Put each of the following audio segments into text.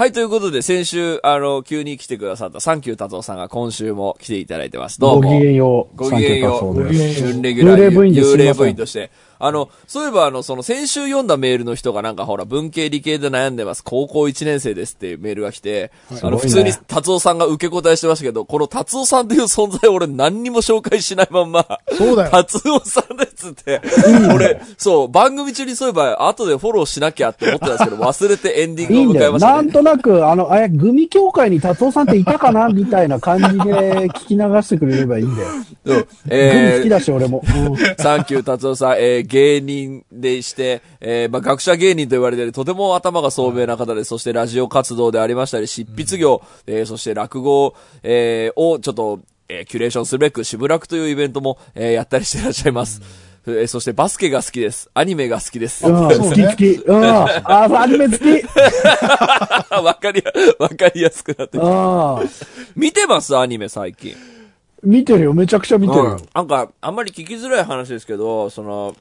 はい、ということで、先週、あの、急に来てくださったサンキュー達夫さんが今週も来ていただいてます。どうも。ごきげんよう。ごきげんよう。サンキュー達夫です準レギュラー幽霊部員として。あの、そういえば、あの、その先週読んだメールの人がなんかほら、文系理系で悩んでます。高校1年生ですっていうメールが来て、あの、普通に達夫さんが受け答えしてましたけど、この達夫さんっていう存在を俺何にも紹介しないまんま、そうだよ。達夫さんですって、俺、そう、番組中にそういえば、後でフォローしなきゃって思ってたんですけど、忘れてエンディン。グを迎えましたね。なんとなく、あの、あれ、グミ協会に達夫さんっていたかなみたいな感じで聞き流してくれればいいんだよ。そうグミえー好きだし、俺も。うんサンキュー達夫さん、えー芸人でして、えーまあ、学者芸人と言われてとても頭が聡明な方で、そしてラジオ活動でありましたり、執筆業、えーそして落語、えーをちょっと、えーキュレーションするべく、渋楽というイベントも、えーやったりしていらっしゃいます。えーそしてバスケが好きです。アニメが好きです。う ん、好き好き。うん。あ、アニメ好き。わかりや、わかりやすくなってきたうん。見てます？アニメ最近。見てるよ。めちゃくちゃ見てるよ。なんか、あんまり聞きづらい話ですけど、その、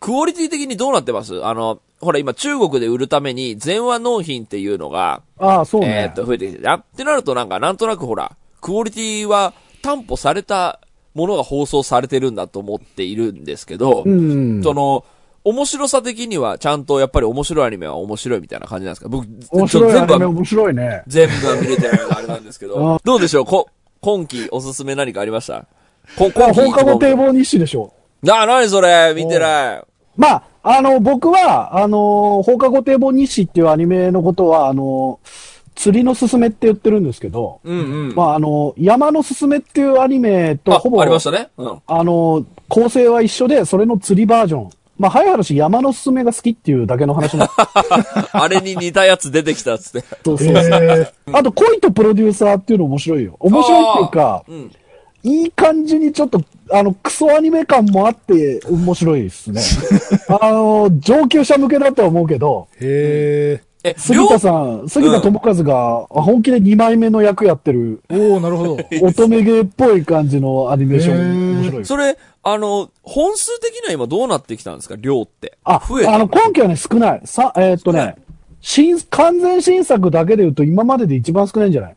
クオリティ的にどうなってます？あの、ほら今中国で売るために全話納品っていうのが、ああ、そうえーねっ。と、増えてきて、あってなるとなんか、なんとなくほら、クオリティは担保されたものが放送されてるんだと思っているんですけど、うん。その、面白さ的にはちゃんとやっぱり面白いアニメは面白いみたいな感じなんですか？僕、面白い全部はアニメ面白いね。全部は見れてないのであれなんですけど あ、どうでしょうこ今期おすすめ何かありました？こ今期放課後堤防日誌でしょ。な、なにそれ？見てない。まあ、あの、僕は、あの、放課後堤防日誌っていうアニメのことは、あの、釣りのすすめって言ってるんですけど、うんうん。まあ、あの、山のすすめっていうアニメとあほぼ、ありましたね。うん。あの、構成は一緒で、それの釣りバージョン。まあ、早い話、山のすすめが好きっていうだけの話な あれに似たやつ出てきたっつって。そうそうあと、恋とプロデューサーっていうの面白いよ。面白いっていうか、うん。いい感じにちょっと、あの、クソアニメ感もあって面白いですね。あの、上級者向けだとは思うけど、へえ、杉田さん、杉田智和が本気で2枚目の役やってる、え。おおなるほど。乙女芸っぽい感じのアニメーション、面白いよ。それ、あの、本数的には今どうなってきたんですか？量って。あ、増えたあの、今期はね、少ない。さ、えーっとね、新、完全新作だけで言うと今までで一番少ないんじゃない？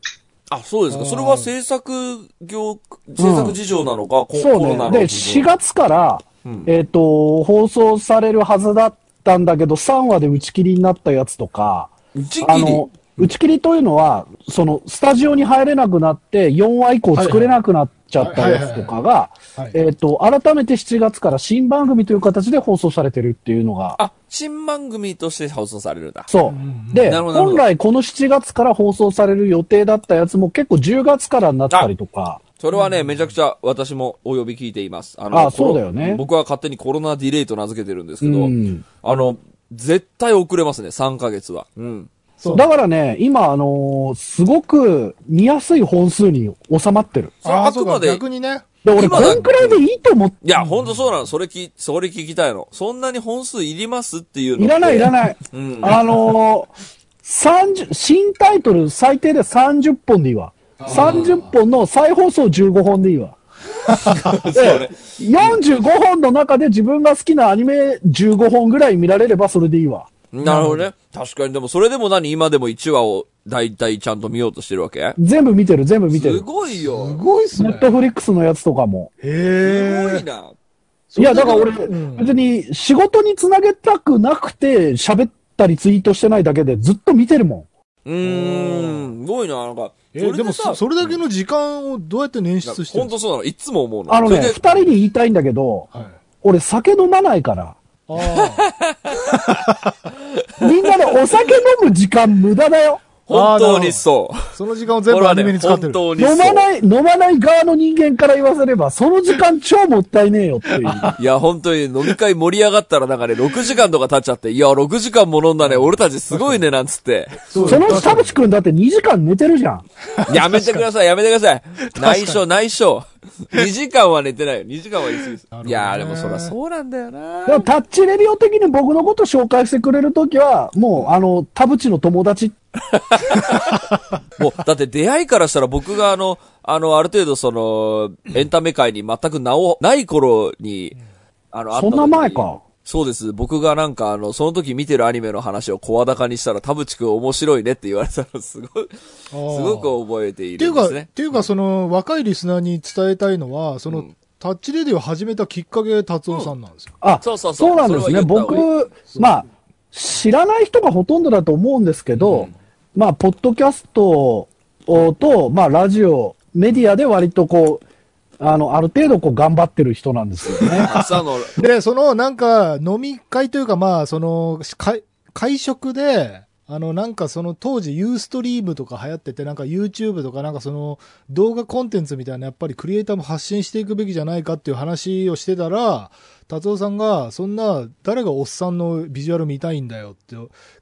あ、そうですか。それは制作業、制作事情なのか、うコロナね。で、の事情4月から、うんえーっと、放送されるはずだったんだけど、3話で打ち切りになったやつとか、時期にあの、打ち切りというのは、その、スタジオに入れなくなって、4話以降作れなくなっちゃったやつとかが、えっと、改めて7月から新番組という形で放送されてるっていうのが、あ、新番組として放送されるんだ。そう。で、本来この7月から放送される予定だったやつも結構10月からになったりとか、それはね、めちゃくちゃ私もお呼び聞いています。ああコロそうだよね僕は勝手にコロナディレイと名付けてるんですけど、うんあの、絶対遅れますね、3ヶ月は。うん。そうだからね、今、あのーすごく見やすい本数に収まってる。それはああ、そうか。あくまで逆にね。で、俺、こ今だんくらいでいいと思って、いや、ほんとそうなの。それき、それ聞きたいの。そんなに本数いりますっていうのいらないいらい。ない。うん。あのー、30、新タイトル最低で30本でいいわ。30本の再放送15本でいいわ。で45本の中で自分が好きなアニメ15本ぐらい見られればそれでいいわ。なるほどね。確かに、でもそれでも何今でも1話を大体ちゃんと見ようとしてるわけ？全部見てる、全部見てする。すごいよ。ごいっすねネッ。トフリックスのやつとかも。すへえ。ごいな。いや、だから俺、うん別に仕事につなげたくなくて喋ったりツイートしてないだけでずっと見てるもん。うーん。すごいな。なんか、えーでもさそ、それだけの時間をどうやって捻出してるんですほんとそうなの。いつも思うの。あのね、二人に言いたいんだけど、かはい。俺酒飲まないから。みんなでお酒飲む時間無駄だよ。本当にそう。その時間を全部アニメに使ってる。ね飲ま本当にそう。ない、飲まない側の人間から言わせれば、その時間超もったいねえよっていう。いや、本当に飲み会盛り上がったらなんかね、6時間とか経っちゃって、いや、6時間も飲んだね、俺たちすごいね、なんつって。そその田淵くんだって2時間寝てるじゃん。やめてください、やめてください。内緒、内緒。2時間は寝てないよ。2時間は言い過ぎです。いやー、でもそりゃそうなんだよなでもタッチレディオ的に僕のこと紹介してくれるときは、もう、あの、田淵の友達。もう、だって出会いからしたら僕があの、あの、ある程度その、エンタメ界に全く名を、ない頃に、あの、会った時にそんな前か。そうです。僕がなんかあの、その時見てるアニメの話を声高にしたら、田淵くん面白いねって言われたのすごい、すすごごく覚えているんですね。っていうか、その、若いリスナーに伝えたいのは、その、うんタッチレディを始めたきっかけ、達夫さんなんですよ。あ、そうそうそうそうなんですね。僕、まあ、知らない人がほとんどだと思うんですけど、まあ、ポッドキャストをと、まあ、ラジオ、メディアで割とこう、あの、ある程度こう頑張ってる人なんですよね。で、その、なんか、飲み会というか、まあ、その、会、会食で、あの、なんかその当時ユーストリームとか流行ってて、なんか YouTube とかなんかその動画コンテンツみたいなやっぱりクリエイターも発信していくべきじゃないかっていう話をしてたら、達夫さんが、そんな、誰がおっさんのビジュアル見たいんだよって、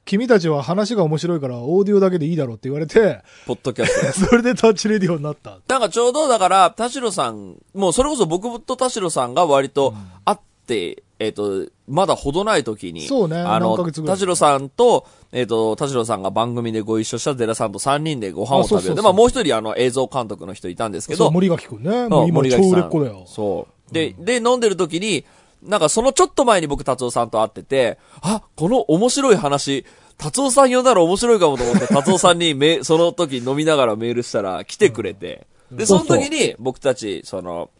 君たちは話が面白いからオーディオだけでいいだろうって言われて、ポッドキャスト。それでタッチレディオになった。なんかちょうどだから、田代さん、もうそれこそ僕と田代さんが割と会って、えっ、と、まだほどない時に、そうねあの田代さんと、えっ、と、田代さんが番組でご一緒した寺さんと3人でご飯を食べる。あそうそうそうで、まあもう一人あの映像監督の人いたんですけど、そう森垣くんね。森垣さん売れっ子だよ。そう。で、で、飲んでる時に、なんかそのちょっと前に僕達夫さんと会ってて、あ、この面白い話、達夫さん呼んだら面白いかもと思って、達夫さんにめ、その時飲みながらメールしたら来てくれて、で、その時に僕たち、その、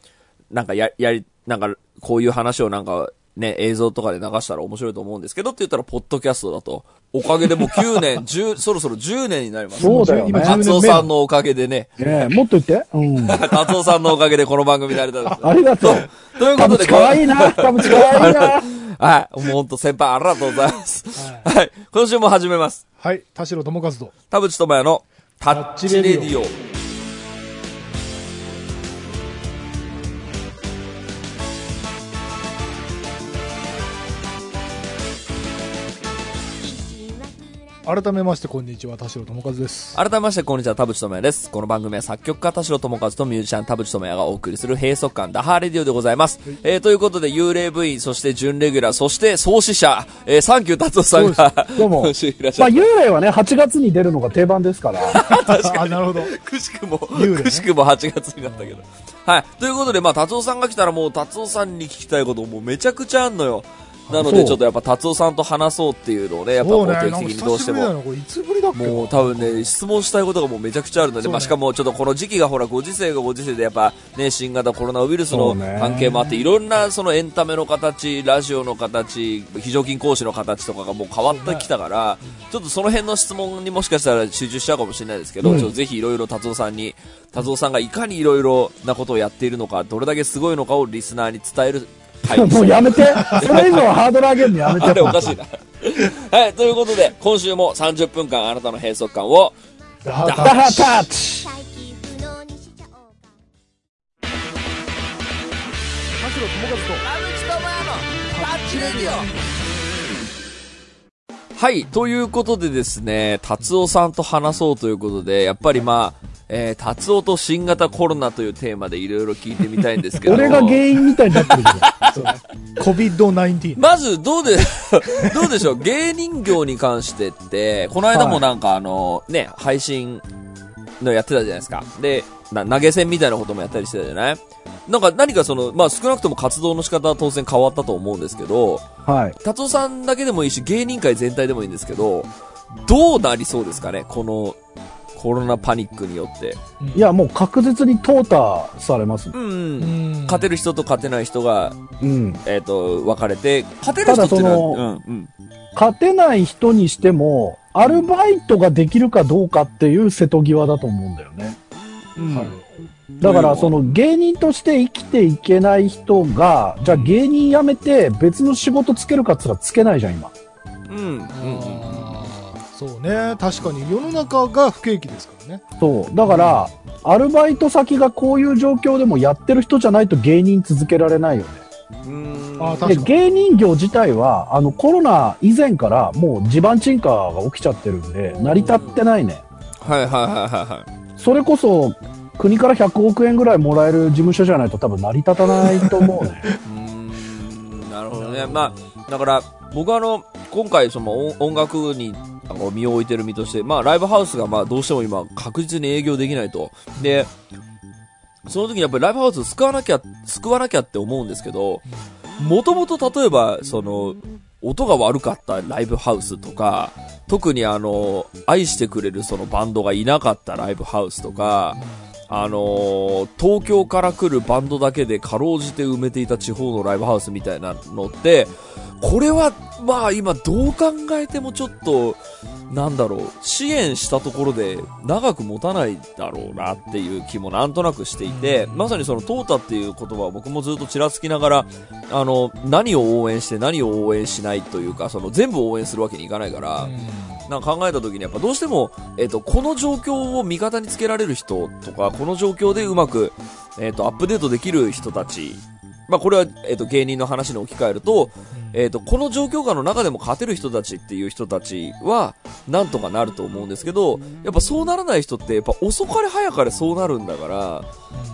なんかや、やり、なんか、こういう話をなんか、ね、映像とかで流したら面白いと思うんですけどって言ったら、ポッドキャストだと。おかげでもう9年、10、そろそろ10年になります。そうだよね今10達夫さんのおかげでね、ねえもっと言って。うん。達夫さんのおかげでこの番組になれたんです。ありがとう。ということで、かわいいな。田淵かわいいな。はい。もうほんと先輩ありがとうございます。はい。今週も始めます。はい。田代智和と。田淵智也のタッチレディオ。改めまして、こんにちは。田代智和です。改めまして、こんにちは、田淵智也です。この番組は作曲家田代智和とミュージシャン田淵智也がお送りする閉塞感ダハーレディオでございます。えー、ということで、幽霊部員、そして準レギュラー、そして創始者、えー、サンキュー達夫さんが、どうも まあ、い幽霊はね、8月に出るのが定番ですから。あ、なるほど。くしくも、ねくしくも8月になったけど。はい。ということで、まあ、達夫さんが来たらもう、達夫さんに聞きたいこともうめちゃくちゃあんのよ。なので、ちょっとやっぱ達夫さんと話そうっていうのをね、やっぱこうそうね。定期的にどうしても。ぶりだな。これいつぶりだっけもう多分ね、質問したいことがもうめちゃくちゃあるので、ねまあしかもちょっとこの時期がほら、ご時世がご時世でやっぱね、新型コロナウイルスの関係もあって、いろんなそのエンタメの形、ラジオの形、非常勤講師の形とかがもう変わってきたから、ちょっとその辺の質問にもしかしたら集中しちゃうかもしれないですけど、うんちょっとぜひいろいろ達夫さんに、達夫さんがいかにいろいろなことをやっているのか、どれだけすごいのかをリスナーに伝えるもうやめて。それ以上ハードル上げるのやめて。あれおかしいな。はい、ということで、今週も30分間あなたの閉塞感を、ダダハタッチ。再起不能にしちゃおうか田代智和と。はい、ということでですね、達夫さんと話そうということで、やっぱりまあ、えー、達夫と新型コロナというテーマでいろいろ聞いてみたいんですけど 俺が原因みたいになってるけど。COVID-19。まず、どうで、どうでしょう？芸人業に関してって、この間もなんかあの、ね、配信のやってたじゃないですか。で、な投げ銭みたいなこともやったりしてたじゃない？なんか何かその、まあ少なくとも活動の仕方は当然変わったと思うんですけど、はい。達夫さんだけでもいいし、芸人界全体でもいいんですけど、どうなりそうですかね？このコロナパニックによって。いや、もう確実に淘汰されます。うん、うん勝てる人と勝てない人が、うん。えっ、と、分かれて、勝てる人っていうのは、ただうん、うん。勝てない人にしても、アルバイトができるかどうかっていう瀬戸際だと思うんだよね。うんはいだから、その芸人として生きていけない人が、じゃあ芸人辞めて別の仕事つけるかっつったらつけないじゃん、今。うん、うん、そうね。確かに世の中が不景気ですからね。そう。だから、アルバイト先がこういう状況でもやってる人じゃないと芸人続けられないよね。うんで、あー確かに。芸人業自体は、あの、コロナ以前からもう地盤沈下が起きちゃってるんで、成り立ってないね。はいはいはいはいはい。それこそ、国から100億円ぐらいもらえる事務所じゃないと多分成り立たないと思うね。うんなるほどね。まあ、だから、僕はあの、今回その音楽に身を置いてる身として、まあライブハウスがまあどうしても今確実に営業できないと。で、その時にやっぱりライブハウス救わなきゃ、救わなきゃって思うんですけど、もともと例えば、その、音が悪かったライブハウスとか、特にあの、愛してくれるそのバンドがいなかったライブハウスとか、あのー東京から来るバンドだけでかろうじて埋めていた地方のライブハウスみたいなのって、これは、まあ今どう考えてもちょっと、なんだろう、支援したところで長く持たないだろうなっていう気もなんとなくしていて、まさにそのトータっていう言葉を僕もずっとちらつきながら、あの、何を応援して何を応援しないというか、その全部応援するわけにいかないから、なんか考えた時にやっぱどうしても、えっ、と、この状況を味方につけられる人とか、この状況でうまく、えっ、と、アップデートできる人たち、まあこれは、えっ、と、芸人の話に置き換えると、えっ、と、この状況下の中でも勝てる人たちっていう人たちは、なんとかなると思うんですけど、やっぱそうならない人って、やっぱ遅かれ早かれそうなるんだから、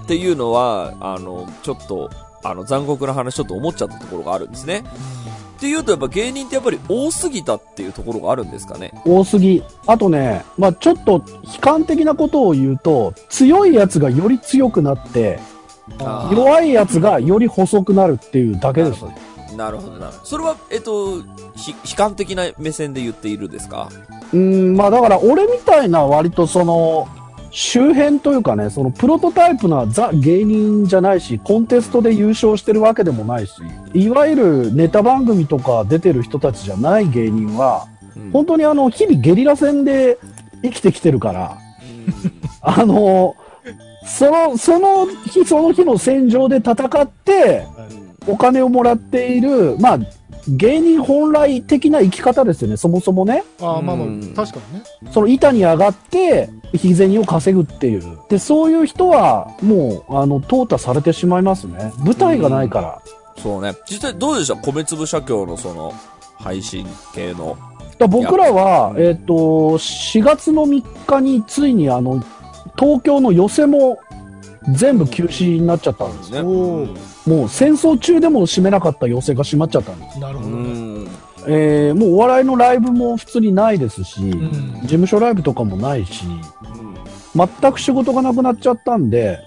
っていうのは、あの、ちょっと、あの、残酷な話ちょっと思っちゃったところがあるんですね。っていうと、やっぱ芸人ってやっぱり多すぎたっていうところがあるんですかね？多すぎ。あとね、まあちょっと悲観的なことを言うと、強いやつがより強くなって、弱いやつがより細くなるっていうだけですね。なるほどなるほど。それは、えっと、ひ悲観的な目線で言っているですか？うん、まあだから俺みたいな割とその、周辺というかね、そのプロトタイプなザ芸人じゃないし、コンテストで優勝してるわけでもないし、いわゆるネタ番組とか出てる人たちじゃない芸人は、うん。本当にあの、日々ゲリラ戦で生きてきてるから、あの、その、その日その日の戦場で戦って、お金をもらっている、まあ、芸人本来的な生き方ですよね、そもそもね。ああ、まあまあうん、確かにね。その板に上がって、日銭を稼ぐっていう。で、そういう人は、もう、あの、淘汰されてしまいますね。舞台がないから。そうね。実際どうでした？米粒社協のその、配信系の。だ僕らは、えっ、と、4月の3日についにあの、東京の寄せも全部休止になっちゃったんです。ね。おーもう戦争中でも閉めなかった寄せが閉まっちゃったんです。なるうほどね。ん。えーもうお笑いのライブも普通にないですし、ん事務所ライブとかもないし、全く仕事がなくなっちゃったんで、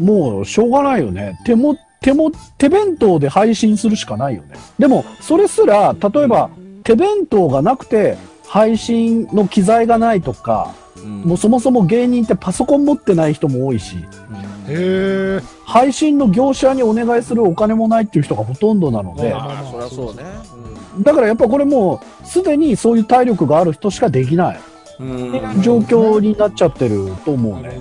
うん。もうしょうがないよね。手も、手も、手弁当で配信するしかないよね。でも、それすら、例えば、手弁当がなくて、配信の機材がないとか、うんもうそもそも芸人ってパソコン持ってない人も多いし、へえ。配信の業者にお願いするお金もないっていう人がほとんどなので、そりゃそうね。だからやっぱこれもう、すでにそういう体力がある人しかできないうん。状況になっちゃってると思うね。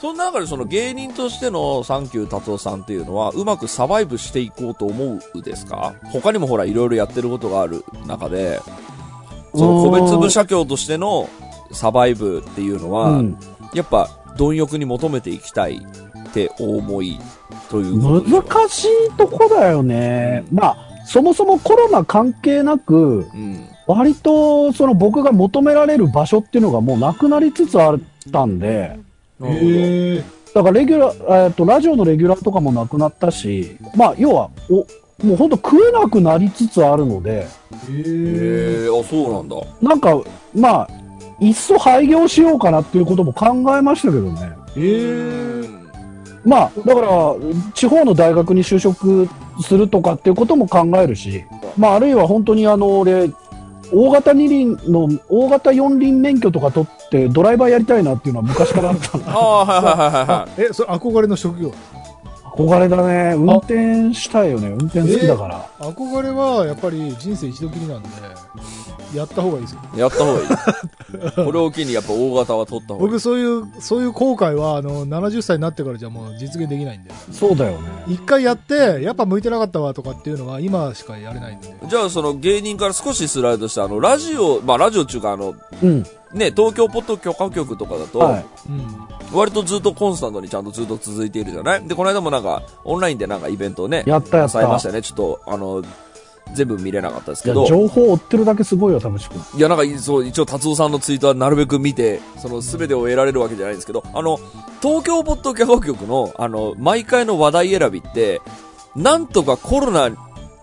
その中でその芸人としてのサンキュー達夫さんっていうのはうまくサバイブしていこうと思うですか？他にもほらいろいろやってることがある中で、その個別部社協としてのサバイブっていうのは、うんやっぱ貪欲に求めていきたいってお思いという難しいとこだよね。まあ、そもそもコロナ関係なく、うん。割とその僕が求められる場所っていうのがもうなくなりつつあったんで。だからレギュラー、えっと、ラジオのレギュラーとかもなくなったし、まあ、要は、お、もうほんと食えなくなりつつあるので。へえ、あ、そうなんだ。なんか、まあ、いっそ廃業しようかなっていうことも考えましたけどね。へえ。まあ、だから、地方の大学に就職するとかっていうことも考えるし、まあ、あるいは本当にあの、俺、大型二輪の、大型四輪免許とか取ってドライバーやりたいなっていうのは昔からあったの。ああ、はいはいはいはいはあ、え、それ憧れの職業憧れだね。運転したいよね。運転好きだから。憧れはやっぱり人生一度きりなんで、やった方がいいですよ。い。やった方がいい。これを機にやっぱ大型は取った方がいい。僕そういう、そういう後悔は、あの、70歳になってからじゃもう実現できないんで。そうだよね。一回やって、やっぱ向いてなかったわとかっていうのは今しかやれないんで。じゃあその芸人から少しスライドして、あの、ラジオ、まあラジオっていうかあの、うん。ね、東京ポッド許可局とかだと、はい。うん。割とずっとコンスタントにちゃんとずっと続いているじゃない？で、この間もなんか、オンラインでなんかイベントをね、やったやった。されましたよね。ちょっと、あの、全部見れなかったですけど、情報を追ってるだけすごいよ、田淵君。いや、なんか、そう、一応、達夫さんのツイートはなるべく見て、その全てを得られるわけじゃないんですけど、あの、東京ポッド許可局の、あの、毎回の話題選びって、なんとかコロナ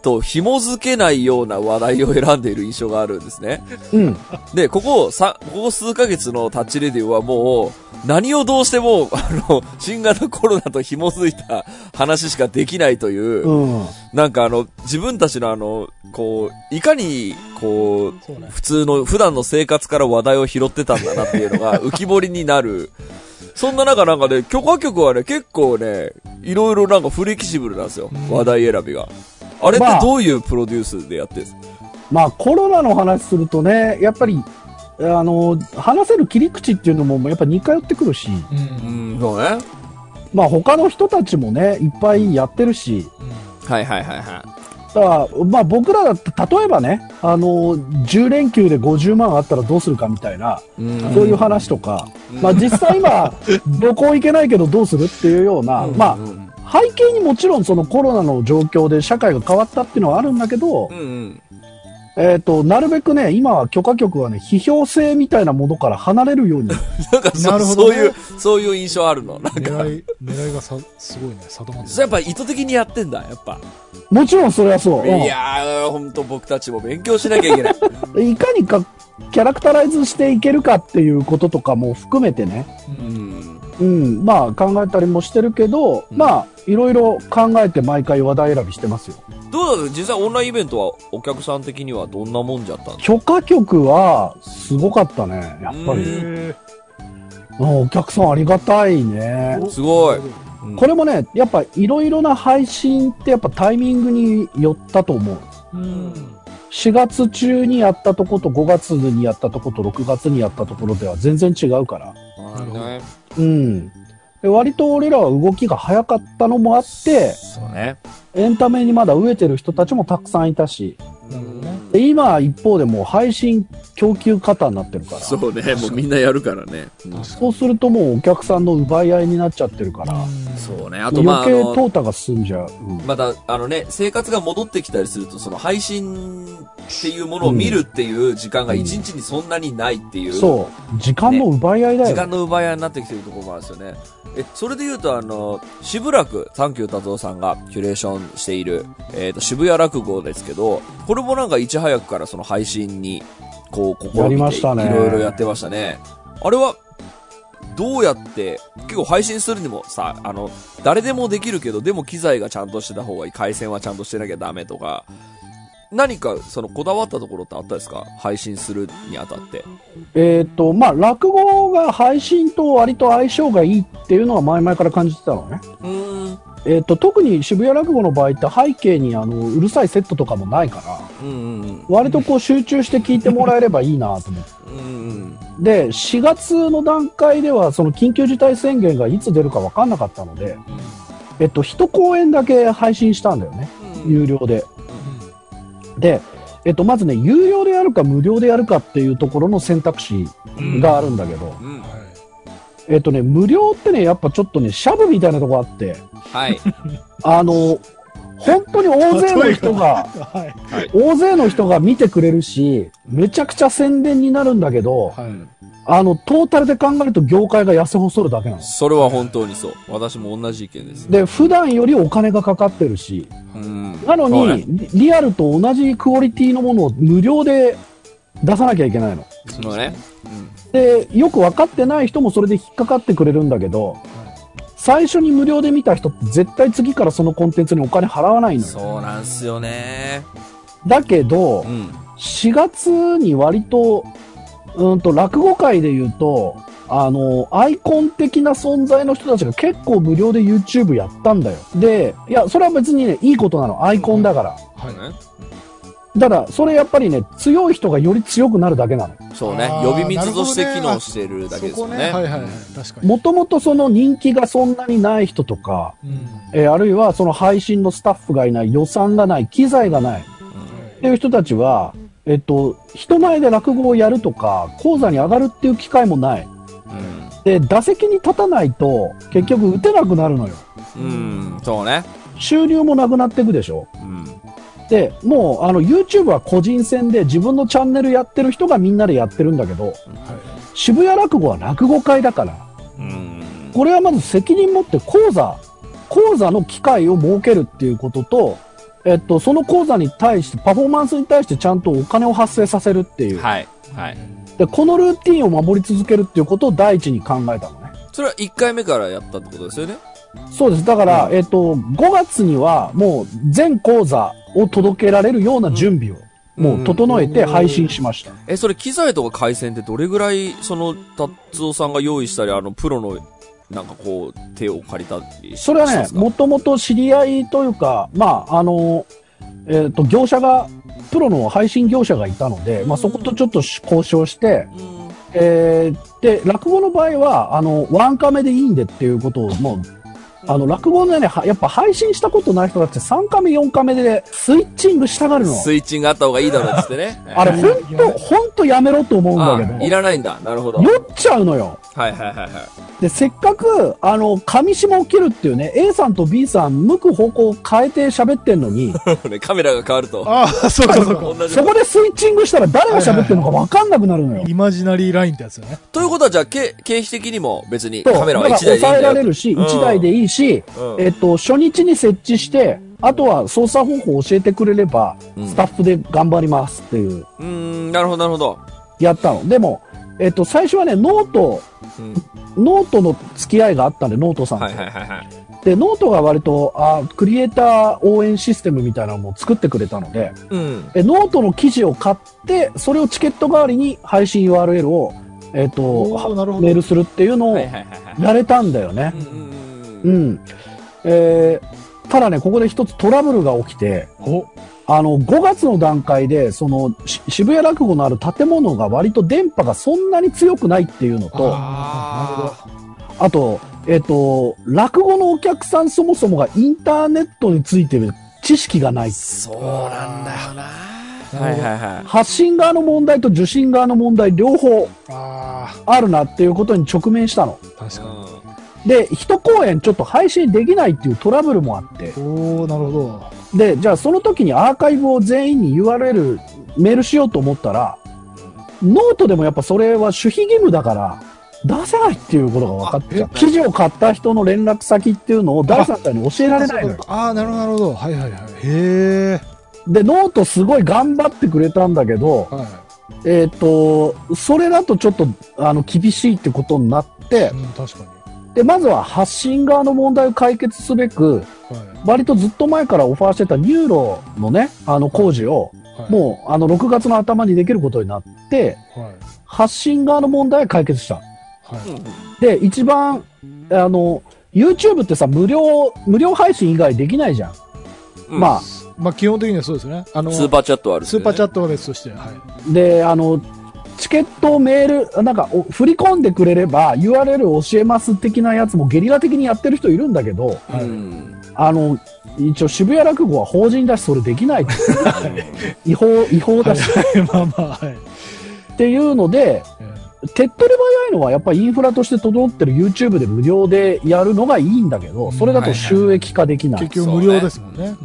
と紐づけないような話題を選んでいる印象があるんですね。うん。で、ここ、さ、ここ数ヶ月のタッチレディオはもう、何をどうしても、あの、新型コロナと紐づいた話しかできないという、うん。なんかあの、自分たちのあの、こう、いかに、こう、そうね。普通の、普段の生活から話題を拾ってたんだなっていうのが 浮き彫りになる。そんな中なんかね、許可局はね、結構ね、いろいろなんかフレキシブルなんですよ。話題選びが。あれってまあどういうプロデュースでやってるんです？かまあコロナの話するとね、やっぱり、あの、話せる切り口っていうのもやっぱ似通ってくるし、うん。うん、そうね。まあ他の人たちもね、いっぱいやってるし、はいはいはいはい。だから、まあ僕らだって、例えばね、あの、10連休で50万あったらどうするかみたいな、うん。そういう話とか、まあ実際今、旅行行けないけどどうするっていうような、まうんあ背景にもちろんそのコロナの状況で社会が変わったっていうのはあるんだけどう、んうん。えっ、と、なるべくね、今は許可局はね、批評性みたいなものから離れるように。なんかそなるほどねそういう、そういう印象あるの？なんか、狙い、狙いがさ、すごいね、定まってそれやっぱ意図的にやってんだ、やっぱ。もちろんそれはそう。うんいやー、ほんと僕たちも勉強しなきゃいけない。いかにかキャラクタライズしていけるかっていうこととかも含めてね、うん。うん、まあ考えたりもしてるけど、うんまあいろいろ考えて毎回話題選びしてますよ。どうだろう実際オンラインイベントはお客さん的にはどんなもんじゃったんですか？許可局はすごかったね、やっぱうり。お客さんありがたいね。すごい。これもね、やっぱいろいろな配信ってやっぱタイミングによったと思う。ーうん。4月中にやったとこと5月にやったとこと6月にやったところでは全然違うから。なるほどね。うん。で割と俺らは動きが早かったのもあって、そうね。エンタメにまだ飢えてる人たちもたくさんいたし、なるほどねで今一方でもう配信供給型になってるから、そそうね、もうみんなやるからね。うん確かうするともうお客さんの奪い合いになっちゃってるから、に。そうね。あとまあ、あ余計の、淘汰が進んじゃう。うんまた、あのね、生活が戻ってきたりすると、その配信っていうものを見るっていう時間が一日にそんなにないっていう。そう。時間の奪い合いだよ。時間の奪い合いになってきてるところもあるんですよね。え、それで言うと、あの、しぶらく、サンキュー達夫さんがキュレーションしている、えっ、と、渋谷落語ですけど、これもなんかいち早くからその配信に、こう、試やりみて、ましたねいろいろやってましたね。あれは、どうやって、結構配信するにもさ、あの、誰でもできるけど、でも機材がちゃんとしてた方がいい、回線はちゃんとしてなきゃダメとか、何か、その、こだわったところってあったですか？配信するにあたって。えっ、と、まあ、落語が配信と割と相性がいいっていうのは前々から感じてたのね。うーん。えっ、と、特に渋谷落語の場合って背景にあの、うるさいセットとかもないから、うんうんうん。割とこう集中して聞いてもらえればいいなと思って。うんうん。で、4月の段階ではその緊急事態宣言がいつ出るか分かんなかったので、えっと、一公演だけ配信したんだよね。有料で。で、えっと、まずね、有料でやるか無料でやるかっていうところの選択肢があるんだけど、うん。えっとね、無料ってね、やっぱちょっとね、シャブみたいなとこあって、はい。あの、本当に大勢の人が、はい。大勢の人が見てくれるし、めちゃくちゃ宣伝になるんだけど、はい。あの、トータルで考えると業界が痩せ細るだけなの。それは本当にそう。私も同じ意見です。で、普段よりお金がかかってるし、うん。なのに、リリアルと同じクオリティのものを無料で出さなきゃいけないの。そうね。で、よく分かってない人もそれで引っかかってくれるんだけど、最初に無料で見た人って絶対次からそのコンテンツにお金払わないのよ。そうなんすよね。だけどう、ん。4月に割と、うんと、落語界で言うと、あの、アイコン的な存在の人たちが結構無料で YouTube やったんだよ。で、いや、それは別にね、いいことなの。アイコンだから。はい。ねただ、それやっぱりね、強い人がより強くなるだけなの。そうね。呼び水として機能してるだけですよね。ね。はいはいはい。確かに。もともとその人気がそんなにない人とか、うん。えーあるいはその配信のスタッフがいない、予算がない、機材がないっていう人たちは、えっと、人前で落語をやるとか、講座に上がるっていう機会もない。うん。で、打席に立たないと、結局打てなくなるのよ。うん。うん。そうね。収入もなくなっていくでしょ。うん。で、もう、あの、YouTube は個人戦で自分のチャンネルやってる人がみんなでやってるんだけど、はい。渋谷落語は落語会だから、うん。これはまず責任持って講座、講座の機会を設けるっていうことと、えっと、その講座に対して、パフォーマンスに対してちゃんとお金を発生させるっていう。はい。はい。で、このルーティンを守り続けるっていうことを第一に考えたのね。それは1回目からやったってことですよね？そうです。だから、えっ、と、5月にはもう全講座を届けられるような準備を、もう整えて配信しました。え、それ機材とか回線ってどれぐらい、その、達夫さんが用意したり、あの、プロの、なんかこう、手を借りたりしそれはねもともと知り合いというか、まあ、あの、えっ、と、業者が、プロの配信業者がいたので、まあ、そことちょっと交渉して、うん。えーで、落語の場合は、あの、ワンカメでいいんでっていうことを、もう、あの、落語のね、はやっぱ配信したことない人だって3カメ、4カメでスイッチングしたがるの。スイッチングあった方がいいだろうっつってね。あれ、ほんと、ほんとやめろと思うんだけあいど、らないんだ。なるほど。酔っちゃうのよ。はいはいはいはい。で、せっかく、あの、上下を切るっていうね、A さんと B さん、向く方向を変えて喋ってんのに、ねカメラが変わると。ああ、そうかそうか。同じそこでスイッチングしたら誰が喋ってるのか分かんなくなるのよ。イマジナリーラインってやつよね。ということは、じゃあ、経経費的にも別にカメラはだから1台でいいんだよ。抑えられるし、うん1台でいいし、うんえっと、初日に設置して、あとは操作方法を教えてくれれば、うんスタッフで頑張りますっていう、うーん、なるほどなるほど。やったの。でも、えっと、最初はね、 note、うん。ノートの付き合いがあったんで、ノートさんと。はいはいはいはい。で、ノートが割と、あクリエイター応援システムみたいなのも作ってくれたので、うん。えノートの記事を買って、それをチケット代わりに配信 URL を、えっと、メールするっていうのをはいはいはいはい。やれたんだよねう。んうんううん。ん。えー、ただね、ここで一つトラブルが起きて、お、あの、5月の段階で、その、し渋谷落語のある建物が割と電波がそんなに強くないっていうのと、ああと、えっ、と、落語のお客さんそもそもがインターネットについてる知識がない。そうなんだよな。はいはいはい。発信側の問題と受信側の問題両方ああるなっていうことに直面したの。あ、確かで、一公演ちょっと配信できないっていうトラブルもあって。に。おー、なるほど。で、じゃあその時にアーカイブを全員に URL メールしようと思ったら、ノートでもやっぱそれは守秘義務だから、出せないっていうことが分かっちゃう。あえ記事を買った人の連絡先っていうのを第三者に教えられないのよ。ああ、なるほど、なるほど。はいはいはい。へえ。で、ノートすごい頑張ってくれたんだけど、はえっ、と、それだとちょっと、あの、厳しいってことになってい。、うん、確かで、まずは発信側の問題を解決すべく、に。はい。割とずっと前からオファーしてた NURO のね、あの工事を、はい、もう、あの、6月の頭にできることになって、う、はい。発信側の問題は解決した。はい。で、一番、あの、YouTube ってさ、無料、無料配信以外できないじゃん。うんまあ、まあ、基本的にはそうですね。あの、スーパーチャットあるねスーパーチャットは別として。はい。で、あの、チケットをメール、なんか、お振り込んでくれれば URL を教えます的なやつもゲリラ的にやってる人いるんだけど、はいうん。あの、一応渋谷落語は法人だし、それできないって。違法、違法だし。まあまあ、はい。っていうので、え手っ取り早いのはやっぱりインフラとして整ってる YouTube で無料でやるのがいいんだけど、それだと収益化できない。ー結局無料ですもんね。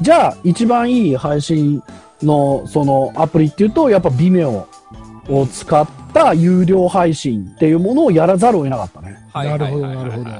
じゃあ、一番いい配信のそのアプリっていうと、やっぱ Vimeo を使った有料配信っていうものをやらざるを得なかったね。うんなるほど、なるほど。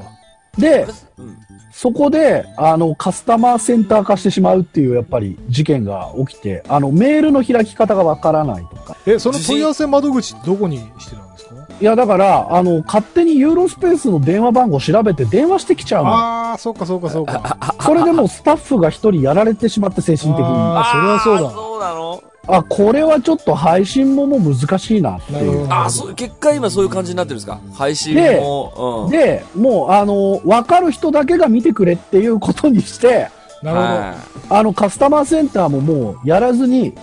で、うんそこで、あの、カスタマーセンター化してしまうっていう、やっぱり事件が起きて、あの、メールの開き方がわからないとか。え、その問い合わせ窓口ってどこにしてるんですか？いや、だから、あの、勝手にユーロスペースの電話番号調べて電話してきちゃうのよ。ああ、そうかそうかそうか。それでもうスタッフが一人やられてしまって、精神的に。あーそれはそうだそうなの？あ、これはちょっと配信ももう難しいなっていう。あーそう、結果今そういう感じになってるんですか？配信でも。うん。で、もう、あの、わかる人だけが見てくれっていうことにして、なるほど。はあの、カスタマーセンターももうやらずに、い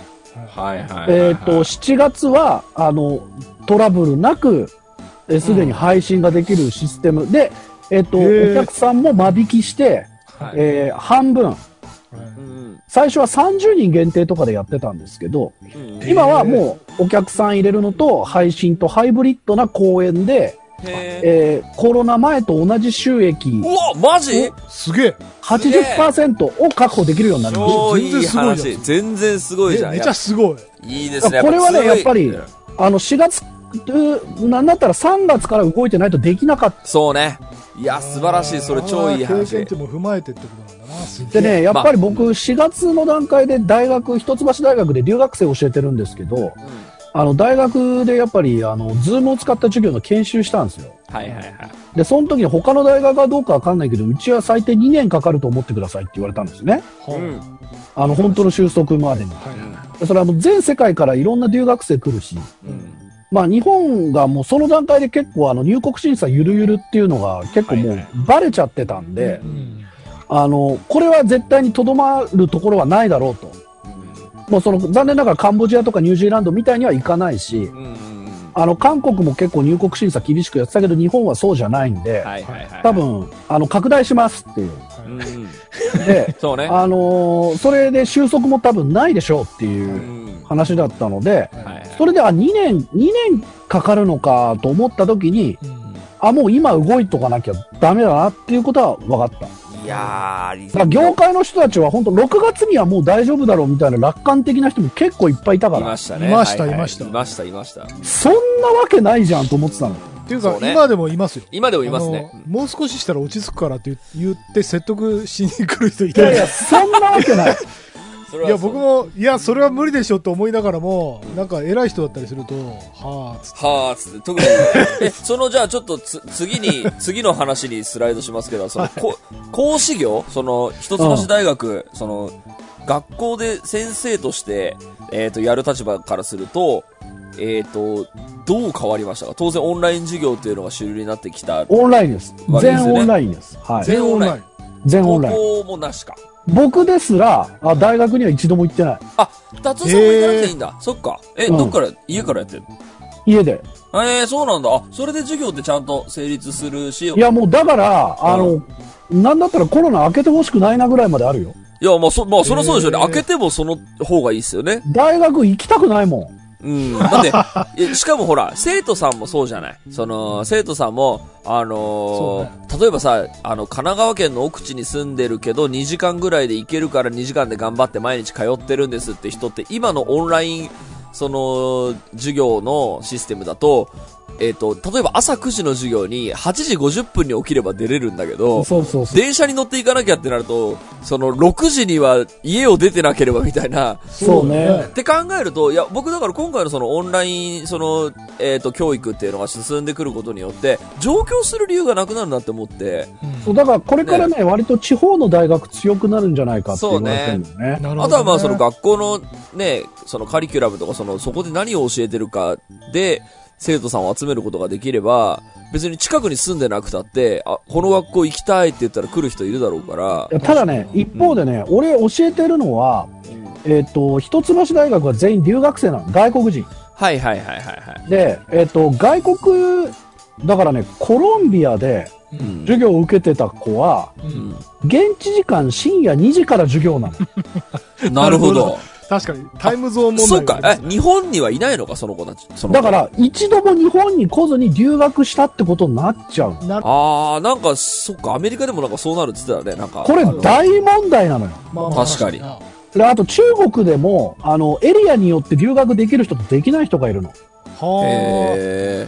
はいはいはい。えっ、と、7月は、あの、トラブルなく、えすでに配信ができるシステムで、えっ、と、お客さんも間引きして、はいえー半分、最初は30人限定とかでやってたんですけど、うん今はもうお客さん入れるのと配信とハイブリッドな公演で、へえーコロナ前と同じ収益ーうわマジ？すげえ。80%を確保できるようになりまし超いい全然すごいじゃん話。全然すごいじゃん。えめちゃすごい。いいですね。これはねやっぱりた。あの、4月、うなんだったら3月から動いてないとできなかっそうね。いや、素晴らしい。それ超いいあー経話験。値も踏まえてってこと。でね、やっぱり僕4月の段階で大学、一橋大学で留学生教えてるんですけど、あの、大学でやっぱり、あの、ズームを使った授業の研修したんですよ。はいはいはい。で、その時に他の大学はどうかわかんないけど、うちは最低2年かかると思ってくださいって言われたんですね。はうん。あの、本当の収束までに。はいでそれはもう全世界からいろんな留学生来るし、うん。まあ日本がもうその段階で結構あの入国審査ゆるゆるっていうのが結構もはいうはいバレちゃってたんで、うんあの、これは絶対にとどまるところはないだろうと。もうその残念ながらカンボジアとかニュージーランドみたいにはいかないし。あの、韓国も結構入国審査厳しくやってたけど日本はそうじゃないんで、はいはいはい。多。分、あの、拡大しますっていう。うん。で、そうね。あのーそれで収束も多分ないでしょうってう。いうん話だったので、はいはい。それでは2年、2年かかるのかと思った時に、うんあ、もう今動いとかなきゃダメだなっていうことは分かった。だいや業界の人たちは本当6月にはもう大丈夫だろうみたいな楽観的な人も結構いっぱいいたからいま、したね。いましたはいはいましたいました、いました。そんなわけないじゃんと思ってたの。っていうかね今でもいますよ今でもいますね。もう少ししたら落ち着くからって言言って説得しに来る人いたよいやいや、そんなわけない。それはいや僕。もいやそれは無理でしょと思いながらもなんか偉い人だったりするとはあつってはあ、つって、特に、え、その、じゃあちょっとつ、次に、次の話にスライドしますけど、その、こ講師業？その、一橋大学、その、学校で先生として、えっ、と、やる立場からすると、えっ、と、どう変わりましたか？当然オンライン授業っていうのが主流になってきた。オンラインです。全オンラインです。はい。全オンライン。高全オンライン。校もなしか。僕ですら、あ大学には一度も行ってない。あ、達夫さんも行かなくていいんだ。そっか。え、うんどっから、家からやってる家で。のえー、そうなんだ。あ、それで授業ってちゃんと成立するし、いや、もうだから、あの、なんだったらコロナ開けてほしくないなぐらいまであるよ。いや、まあ、そ、まあ、そりゃそうでしょうね。開けてもその方がいいですよね。大学行きたくないもうん。だって、えしかもほら、生徒さんもそうじゃない？その、生徒さんも、あのー例えばさ、あの、神奈川県の奥地に住んでるけど、2時間ぐらいで行けるから2時間で頑張って毎日通ってるんですって人って、今のオンライン、その、授業のシステムだと、えっ、と、例えば朝9時の授業に8時50分に起きれば出れるんだけどん。、そうそうそう。電車に乗っていかなきゃってなると、その6時には家を出てなければみたいな、そうね。って考えると、いや、僕だから今回のそのオンライン、その、えっ、と、教育っていうのが進んでくることによって、上京する理由がなくなるなって思って、そう、だからこれからね、割と地方の大学強くなるんじゃないかって言われてるんだよね。ねあとはまあその学校のね、そのカリキュラムとかその、そこで何を教えてるかで、生徒さんを集めることができれば、別に近くに住んでなくたって、あ、この学校行きたいって言ったら来る人いるだろうからただね、一方でね、俺教えてるのは、えっ、と、一橋大学は全員留学生なの。外国人。はいはいはいはいはい。で、えっ、と、外国、だからね、コロンビアでうん授業を受けてた子は、うん現地時間深夜2時から授業なの。なるほど。確かにタイムゾーン問題そうか。え、日本にはいないのか、その子たち。その子だから、一度も日本に来ずに留学したってことになっちゃう。あー、なんか、そっか、アメリカでもなんかそうなるって言ってたね、なんか。これ大問題なのよ。まあまあ確かに。あと中国でも、あの、エリアによって留学できる人とできない人がいるの。はへ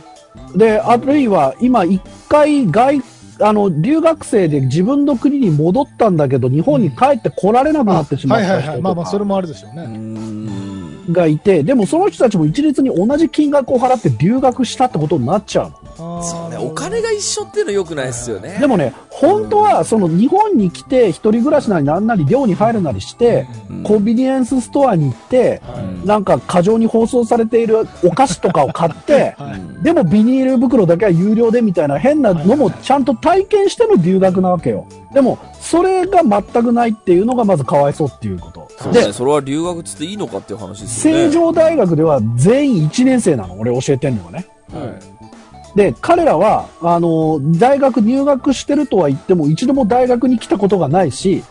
で、あるいは今一回外、あの、留学生で自分の国に戻ったんだけど、日本に帰って来られなくなってしあ。まっはいはいはい。た人とまあまあ、それかもあるでしょうね。ん。がいて、でもその人たちも一律に同じ金額を払って留学したってことになっちゃうそうね、お金が一緒っていうの良くないですよね。でもね、本当はその日本に来て一人暮らしなりなんなり寮に入るなりして、うんコンビニエンスストアに行って、はいなんか過剰に包装されているお菓子とかを買って、でもビニール袋だけは有料でみたいな変なのもちゃんと体験しての留学なわけよ。でも、それが全くないっていうのがまずかわいそうっていうこと。でそうね、、それは留学つっていいのかっていう話ですよね。成城大学では全員1年生なの。俺教えてんのはね。はいで、彼らは、あの、大学入学してるとは言っても一度も大学に来たことがないし、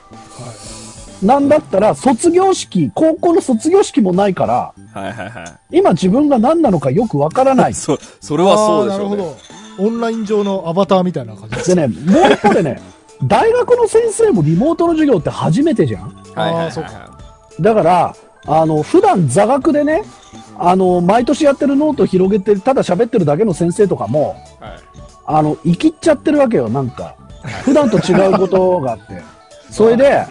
なんだったら卒業式、高校の卒業式もないから、はいはいは今自分が何なのかよくわからないい。そ、それはそうでしょうね。なるほど。オンライン上のアバターみたいな感じです。でね、もう一方でね、大学の先生もリモートの授業って初めてじゃんはいはいはいあーそうはだから、あの、普段座学でね、あの、毎年やってるノートを広げて、ただ喋ってるだけの先生とかも、い。はいあの、イキっちゃってるわけよ、なんか。普段と違うことがあって。それで、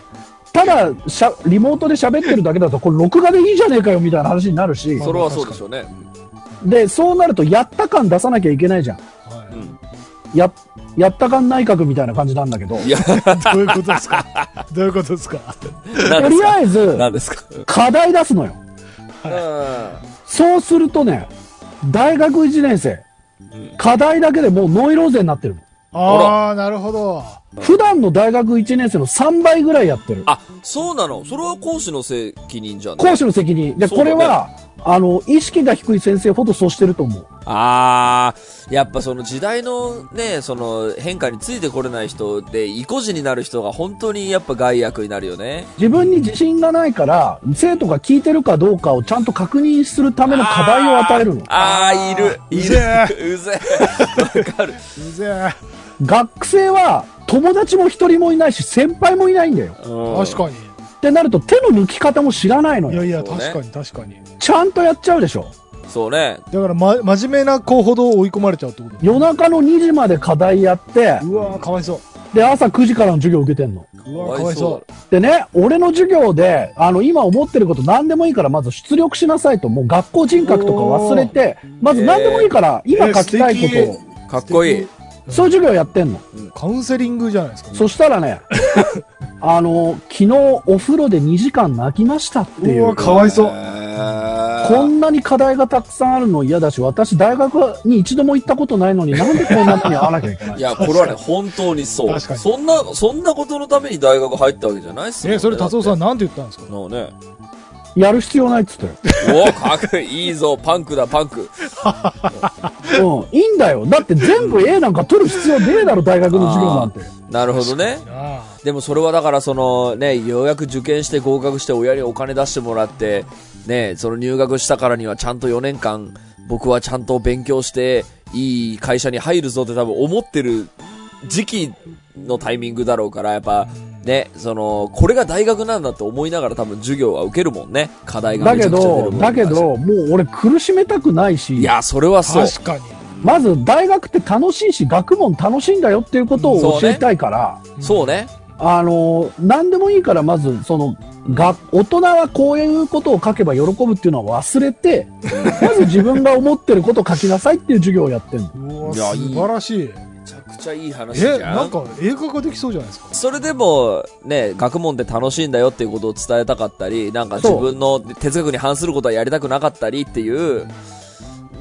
ただしゃ、リモートで喋ってるだけだと、これ録画でいいじゃねえかよ、みたいな話になるし、それはそうでしょうね。で、そうなると、やった感出さなきゃいけないじゃん。や、やったかん内閣みたいな感じなんだけど、いや、どういうことですか？どういうことですか？とりあえず、何ですか？課題出すのよ。うんそうするとね、大学1年生、課題だけでもうノイローゼになってるの。ああ、なるほど。普段の大学1年生の3倍ぐらいやってる。あ、そうなの？それは講師の責任じゃん、講師の責任。で、ねこれは、あの、意識が低い先生ほどそうしてると思う。あー、やっぱその時代のね、その変化についてこれない人で、意固地になる人が本当にやっぱ害悪になるよね。自分に自信がないから、生徒が聞いてるかどうかをちゃんと確認するための課題を与えるの。あー、いる。いる。うぜえ。わかる。うぜえ学生は友達も一人もいないし、先輩もいないんだよ。確かに。ってなると手の抜き方も知らないのよ。いやいや、確かに確かに。ちゃんとやっちゃうでしょ。そうね。だから、ま、真面目な子ほど追い込まれちゃうってこと夜中の2時まで課題やって、うわーかわいそで、朝9時からの授業受けてんの。う。うわーかわいそでね、俺の授業で、あの、今思ってること何でもいいから、まず出力しなさいと、もう学校人格とか忘れて、まず何でもいいから、今書きたいことえーを、かっこいい。そういう授業やってんの。う。カウンセリングじゃないですか。そしたらね、あの、昨日お風呂で2時間泣きましたっていうう。わかわいそう。こんなに課題がたくさんあるの嫌だし、私大学に一度も行ったことないのになんでこんなのに会わなきゃいけないいや、これはね、本当にそう。確かに。そんな、そんなことのために大学入ったわけじゃないっすもんね。え、それ達夫さんだなんて言ったんですか？ね。やる必要ないっつって。おかっこいい。ぞ、パンクだ、パンク。うん、いいんだよ。だって全部 A なんか取る必要ねえだろ、大学の授業なんて。なるほどね。あでもそれはだからそのね、ようやく受験して合格して親にお金出してもらって、ね、その入学したからにはちゃんと4年間、僕はちゃんと勉強して、いい会社に入るぞって多分思ってる時期のタイミングだろうから、やっぱ、ね、その、これが大学なんだって思いながら多分授業は受けるもんね。課題がだけめちゃくちゃ出るど、もんだけど、もう俺苦しめたくないし、いや、それはそう。確かに。まず大学って楽しいし、学問楽しいんだよっていうことを教えたいから、そうね。あの、何でもいいから、まず、その、が、大人はこういうことを書けば喜ぶっていうのは忘れて、まず自分が思ってることを書きなさいっていう授業をやってんの。うわいや素晴らしい。くちゃいい話じゃえ、ん。なんか映画ができそうじゃないですか？それでも、ね、学問って楽しいんだよっていうことを伝えたかったり、なんか自分の哲学に反することはやりたくなかったりっていう、っ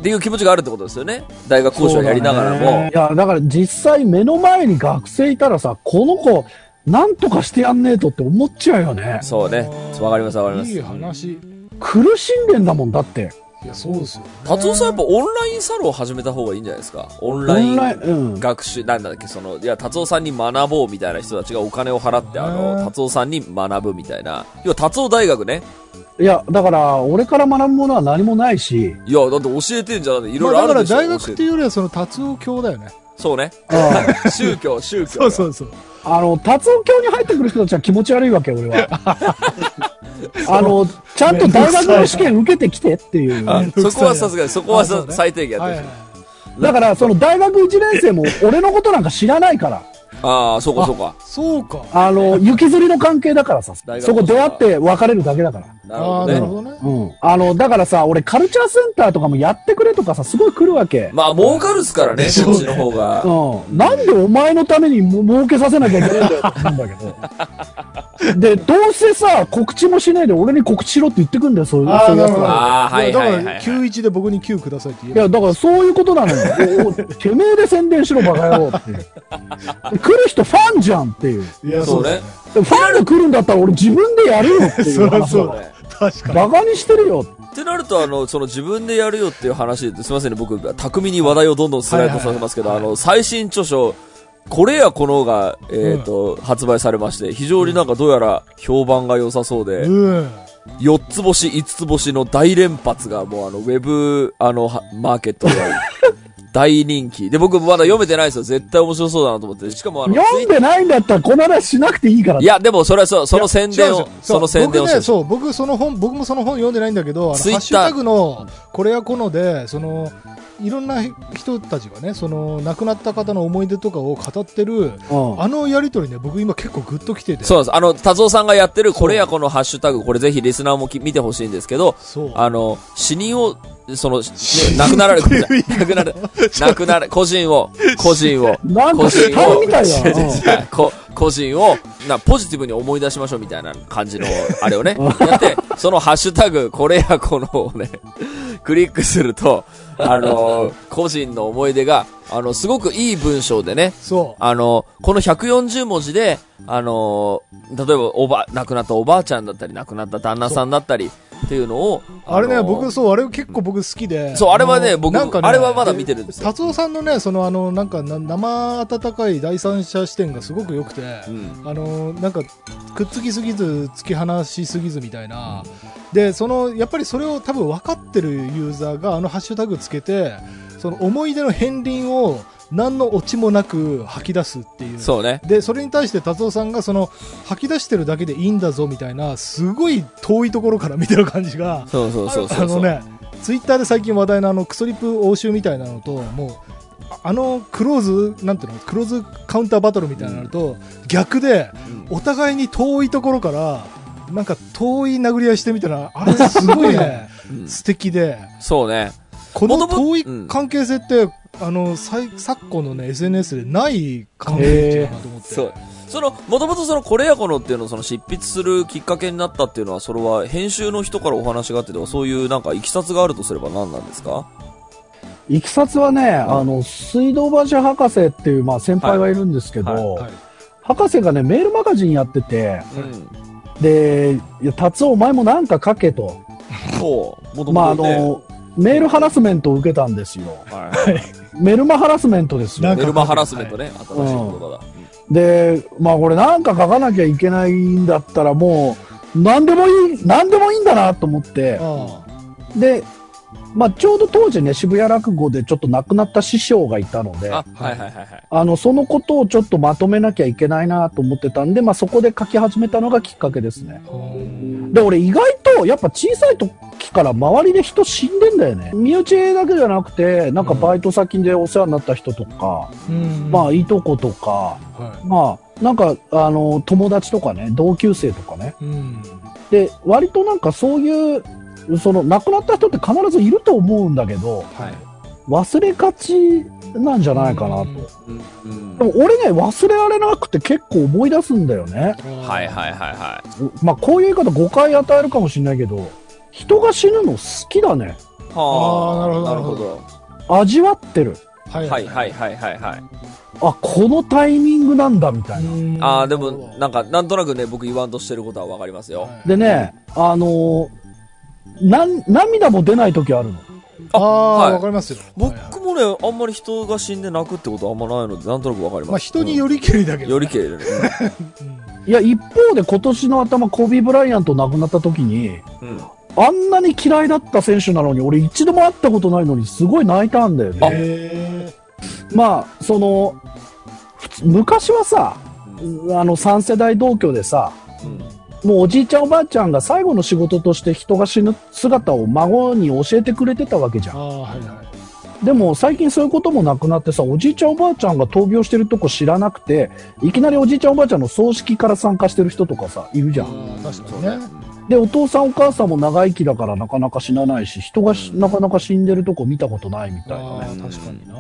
ていう気持ちがあるってことですよね？大学講師をやりながらも。いや、だから実際目の前に学生いたらさ、この子、なんとかしてやんねえとって思っちゃうよね。そうね。わかりますわかります。いい話。苦しんでんだもん、だって。いや、そうですよ、ね。達夫さんやっぱオンラインサロンを始めた方がいいんじゃないですか？オンオラインライン、ンうん。学習、なんだっけ、その、いや、達夫さんに学ぼうみたいな人たちがお金を払って、あへの、ー達夫さんに学ぶみたいな。要は達夫大学ね。いや、だから、俺から学ぶものは何もないし、いや、だって教えてんじゃん。いろいろまあ、だからあるでしょ。大学っていうよりはその達夫教だよね。そうね。あ宗教、宗教。そうそうそう。あの、達夫教に入ってくる人たちは気持ち悪いわけ、俺は。あの、ちゃんと大学の試験受けてきてっていう。あ そこはさすがに、そこはさ最低限やってる。だから、その大学1年生も俺のことなんか知らないから。ああ、そうかそうか。そうか。あの、行きずりの関係だからさ。そこ出会って別れるだけだから。なるああ、ほどね。なるほどね。うん。あの、だからさ、俺カルチャーセンターとかもやってくれとかさ、すごい来るわけ。まあ、儲かるっすからね、そっちの方が。うん。なんでお前のためにも儲けさせなきゃいけないんだよってんだけど。で、どうせさ、告知もしないで俺に告知しろって言ってくんだよ、そういう、ああ、そういうやつ。は。あーはいだはいはいはいから、91で僕に9くださいって言えいや、だからそういうことなのよ。おてめえで宣伝しろ、バカ野郎っていう。来る人ファンじゃんっていう。ば。いや、そうね。ファンが来るんだったら俺自分でやるよっていうそりそうだだよ。確かに。バカにしてるよ。ってなると、あの、その自分でやるよっていう話ですいませんね、僕、巧みに話題をどんどんスライドさせますけど、はいはいあの、最新著書、これやこのが、えっ、と、発売されまして、非常になんかどうやら評判が良さそうで、うん。4つ星、5つ星の大連発がもうあの、ウェブ、あの、はマーケットで大人気。で、僕まだ読めてないですよ。絶対面白そうだなと思って。しかもあの、読んでないんだったらこの話しなくていいからいや、でもそれはそう、その宣伝をその宣伝を僕ね、そう、僕その本、僕もその本読んでないんだけど、あのハツイッターッシュタグの、これやこので、その、いろんな人たちがね、その、亡くなった方の思い出とかを語ってる、うんあのやりとりね、僕今結構グッときてて。そうです。あの、達夫さんがやってる、これやこのハッシュタグ、これぜひリスナーもき見てほしいんですけど、そう。あの、死人をその、ね、亡くなられ、亡くなる、亡くなる、個人を、個人を、個人を、個人を、な、ポジティブに思い出しましょうみたいな感じの、あれをね、やって、そのハッシュタグ、これやこのをね、クリックすると、あのー個人の思い出が、あの、すごくいい文章でね、そう。あの、この140文字で、あのー例えば、おば、亡くなったおばあちゃんだったり、亡くなった旦那さんだったり、っていうのを、あれね、僕、そう、あれ結構僕好きで。そうあれはねの僕なんかねあれはまだ見てるんですよ達夫さんのね、その、あの、なんかな、生温かい第三者視点がすごく良くて、うん。あの、なんか、くっつきすぎず、突き放しすぎずみたいな。で、その、やっぱりそれを多分分かってるユーザーが、あのハッシュタグつけて、その思い出の片鱗を、何のオチもなく吐き出すっていう。そうね。で、それに対して達夫さんがその吐き出してるだけでいいんだぞみたいな、すごい遠いところから見てる感じが、そうそうそうそう。あのね、ツイッターで最近話題のあのクソリップ応酬みたいなのと、もう、ああのクローズ、なんていうの、クローズカウンターバトルみたいなのと、逆で、うん、お互いに遠いところから、なんか遠い殴り合いしてみたら、あれすごいね、うん素敵で、そうね。このもとも遠い関係性って、あの、最昨今のね、SNS でない関係性だなと思って。そう。その、もともとその、これやこのっていうのをその執筆するきっかけになったっていうのは、それは編集の人からお話があってとか、そういうなんかいきさつがあるとすれば何なんですか？いきさつはね、あの、水道橋博士っていう、まあ先輩がいるんですけど、はいはい博士がね、メールマガジンやってて、うん。で、いや、達夫お前もなんか書けと。そう。もとまあ、あもとね。の、メールハラスメントを受けたんですよ。はい。メルマハラスメントですよ。メルマハラスメントね。新しい言葉だ。で、まあこれなんか書かなきゃいけないんだったらもう、なんでもいい、なんでもいいんだなと思って、あで、まあちょうど当時ね、渋谷落語でちょっと亡くなった師匠がいたので、ああ、はいはいはいはい。の、そのことをちょっとまとめなきゃいけないなと思ってたんで、まあそこで書き始めたのがきっかけですね。で、俺意外とやっぱ小さい時から周りで人死んでんだよね。身内だけじゃなくて、なんかバイト先でお世話になった人とか、うんまあいとことか、はいまあ、なんか、あの、友達とかね、同級生とかね。うんで、割となんかそういう、その、亡くなった人って必ずいると思うんだけど、はい忘れがちなんじゃないかなと。うんうんうんでも俺ね、忘れられなくて結構思い出すんだよね。はいはいはいはまあ、こういう言い方誤解与えるかもしれないけど、人が死ぬの好きだね。い。はあーなるほどなるほど。味わってる。はいはいはいはいはいはい。あ、このタイミングなんだ、みたいな。うんああ、でも、なんか、なんとなくね、僕言わんとしてることはわかりますよ。はいでね、あのーなん、涙も出ない時あるの？ああ、はいわかりますよ。僕もね、あんまり人が死んで泣くってことはあんまないので、なんとなくわかります。まあ人によりけりだけど。うんよりけりでね。いや、一方で今年の頭、コービー・ブライアント亡くなった時に、うん。あんなに嫌いだった選手なのに、俺一度も会ったことないのに、すごい泣いたんだよね。へまあ、その、昔はさ、あの、3世代同居でさ、うん。もうおじいちゃんおばあちゃんが最後の仕事として人が死ぬ姿を孫に教えてくれてたわけじゃん。はいはい。でも最近そういうこともなくなってさ、おじいちゃんおばあちゃんが闘病してるとこ知らなくて、いきなりおじいちゃんおばあちゃんの葬式から参加してる人とかさ、いるじゃん。確かにね。。で、お父さんお母さんも長生きだからなかなか死なないし、人がしなかなか死んでるとこ見たことないみたいなね。確かにな。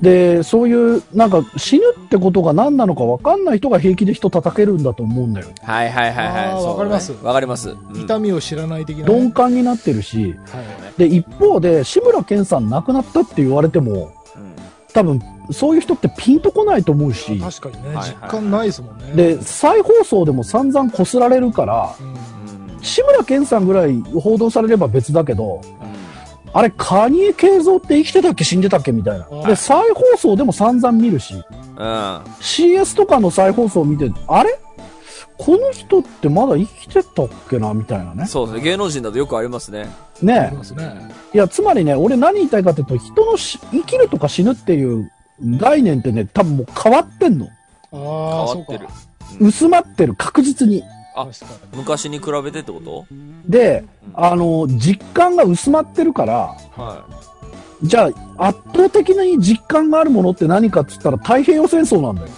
で、そういう、なんか死ぬってことが何なのか分かんない人が平気で人叩けるんだと思うんだよ。はいはいはいはい。わかります。わかります。うん。痛みを知らない的なね。鈍感になってるし、はい。で、一方で、志村けんさん亡くなったって言われても、うん。多分、そういう人ってピンとこないと思うし、確かにね、はい実感ないですもんね。で、再放送でも散々こすられるから、うん、うん。志村けんさんぐらい報道されれば別だけど、うんあれ、カニエ慶三って生きてたっけ死んでたっけみたいな。あで、再放送でも散々見るし、うん。CS とかの再放送を見て、あれ？この人ってまだ生きてたっけなみたいなね。そうですね。芸能人だとよくありますね。ありねますね。いや、つまりね、俺何言いたいかっていうと、人のし生きるとか死ぬっていう概念ってね、多分もう変わってんの。あ変あ、そうか。わってる。薄まってる、確実に。あ昔に比べてってこと？で、あの、実感が薄まってるから、はじゃあ、圧倒的に実感があるものって何かっつったら太平洋戦争なんだよ。い。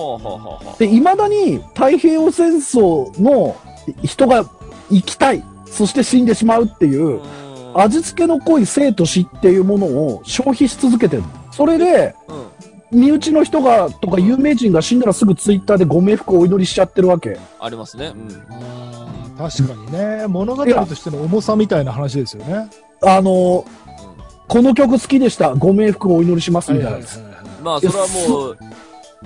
はあはあはあはあ。で、未だに太平洋戦争の人が生きたい、そして死んでしまうっていう、味付けの濃い生と死っていうものを消費し続けてるの。それで、うん。身内の人が、とか有名人が死んだらすぐツイッターでご冥福をお祈りしちゃってるわけ。ありますね。うん。確かにね、物語としての重さみたいな話ですよね。あの、この曲好きでした。ご冥福をお祈りしますみたいな。まあ、それはもう、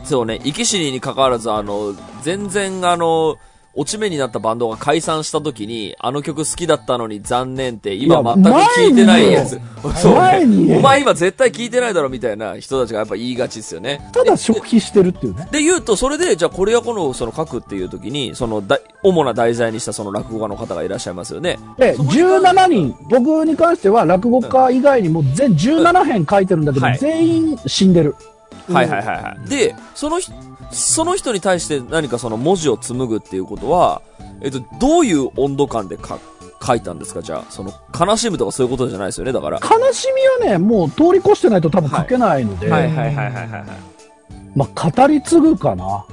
そうね、生き死にに関わらず、あの、全然、あの、落ち目になったバンドが解散した時に、あの曲好きだったのに残念って、今全く聞いてないやつ。そうねお前今絶対聞いてないだろみたいな人たちがやっぱ言いがちですよね。ただ消費してるっていうね。で言うと、それで、じゃあこれやこの、その書くっていう時に、そのだ、主な題材にしたその落語家の方がいらっしゃいますよね。で、17人、僕に関しては落語家以外にも全17編書いてるんだけど、はい全員死んでる。はいはいはいはい。で、その人、その人に対して何かその文字を紡ぐっていうことは、えっと、どういう温度感で書書いたんですか？じゃあ、その、悲しむとかそういうことじゃないですよね、だから。悲しみはね、もう通り越してないと多分書けないので、はいはいはいはいはい。まあ、語り継ぐかな。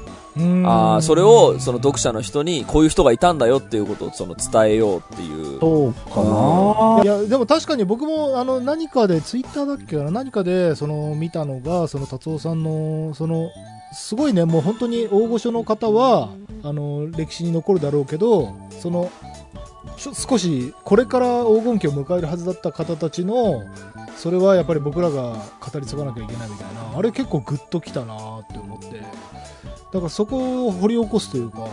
ああ、それを、その読者の人に、こういう人がいたんだよっていうことを、その、伝えようっていう。そうかな。いや、でも確かに僕も、あの、何かで、ツイッターだっけかな、何かで、その、見たのが、その、達夫さんの、その、すごいね、もう本当に大御所の方は、あの、歴史に残るだろうけど、その、ちょ少し、これから黄金期を迎えるはずだった方たちの、それはやっぱり僕らが語り継がなきゃいけないみたいな、あれ結構グッときたなって思って、だからそこを掘り起こすというか、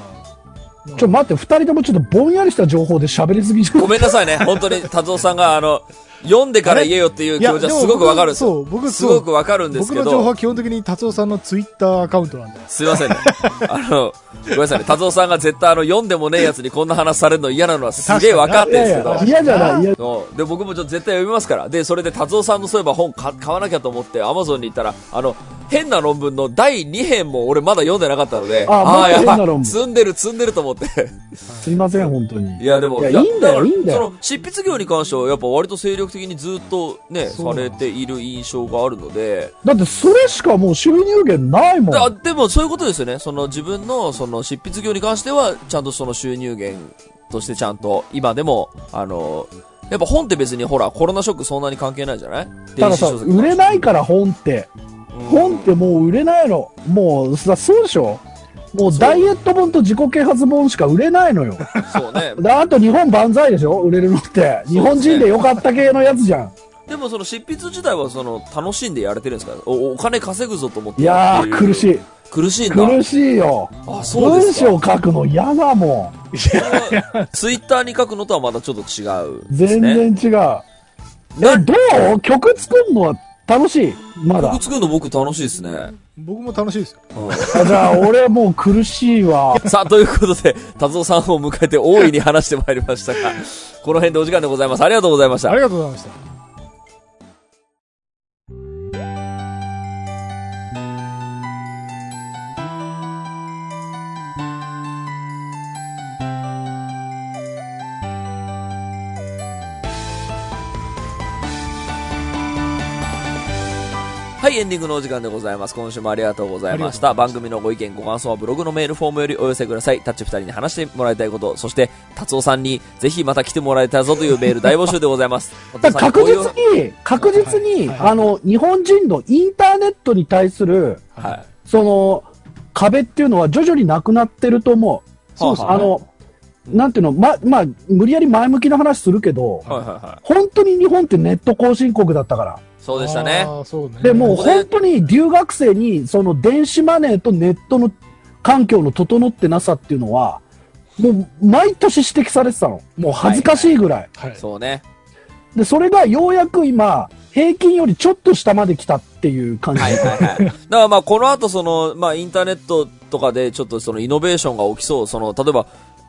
ちょっと待って、二人ともちょっとぼんやりした情報で喋りすぎじゃんごめんなさいね。本当に、達夫さんが、あの、読んでから言えよっていう気持ちはすごくわかるんですよ。そう、僕すごくわかるんですけ僕の情報ど、は基本的に達夫さんのツイッターアカウントなんで。すいませんね。あの、ごめんなさいね。達夫さんが絶対あの、読んでもねえやつにこんな話されるの嫌なのはすげえわかってるんですけどや、。嫌じゃない。嫌で、僕もちょっと絶対読みますから。で、それで達夫さんのそういえば本か買わなきゃと思って、アマゾンに行ったら、あの、変な論文の第2編も俺まだ読んでなかったので、あもっとやば変な論文積んでる積んでると思って。すいません、本当に。いや、でも、いやいいんだよいいんだよその、執筆業に関しては、やっぱ割と精力的にずっとね、されている印象があるので、だってそれしかもう収入源ないもん。あでもそういうことですよね。その自分の、その執筆業に関しては、ちゃんとその収入源としてちゃんと、今でも、あの、やっぱ本って別にほら、コロナショックそんなに関係ないじゃない？たださ、売れないから本って。本ってもう売れないの。もうさ、そうでしょもうダイエット本と自己啓発本しか売れないのよ。そうね。であと日本万歳でしょ？売れるのって。日本人でよかった系のやつじゃん。でもその執筆自体はその、楽しんでやれてるんですか？おお金稼ぐぞと思っていやー、苦い。しい。苦しいんだ。苦しいよ。あ、そうで文すか。章書くの嫌だもん。ツイッターに書くのとはまたちょっと違うです全ね。然違う。なえ、どう？曲作るのは楽しいまだ曲。作るの僕楽しいですね。僕も楽しいですよ。あじゃあ、俺もう苦しいわ。さあ、ということで、達夫さんを迎えて大いに話してまいりましたが、この辺でお時間でございます。ありがとうございましたあり。がとうございました。い、エンディングのお時間でございます。今週もありがとうございました。番組のご意見、ご感想はブログのメールフォームよりお寄せください。タッチ二人に話してもらいたいこと、そして、達夫さんにぜひまた来てもらえたらぞというメール大募集でございます。確実に、確実に、はいはいあの、日本人のインターネットに対する、はい。その、壁っていうのは徐々になくなってると思う。そうですねあの、なんていうの、ま、まあ、無理やり前向きな話するけど、はいはいはい。本当に日本ってネット更新国だったから。そうでしたね。ね。で、も本当に留学生に、その電子マネーとネットの環境の整ってなさっていうのは、もう毎年指摘されてたの。もう恥ずかしいぐらい。はい。そうね。で、それがようやく今、平均よりちょっと下まで来たっていう感じ。はいはいはい。だからまあこの後その、まあインターネットとかでちょっとそのイノベーションが起きそう。その、例えば、